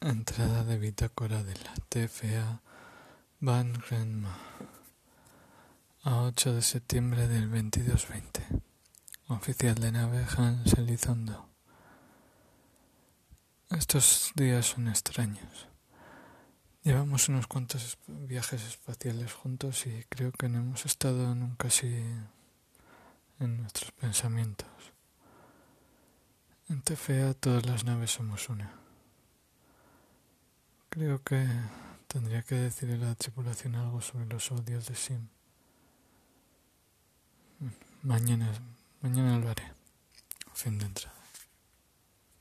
Entrada de bitácora de la TFA Van Grenma a 8 de septiembre del 2220. Oficial de nave Hans Elizondo. Estos días son extraños. Llevamos unos cuantos viajes espaciales juntos y creo que no hemos estado nunca así en nuestros pensamientos. En TFA todas las naves somos una. Creo que tendría que decirle a la tripulación algo sobre los odios de Sim. Mañana, mañana lo haré. Fin de entrada.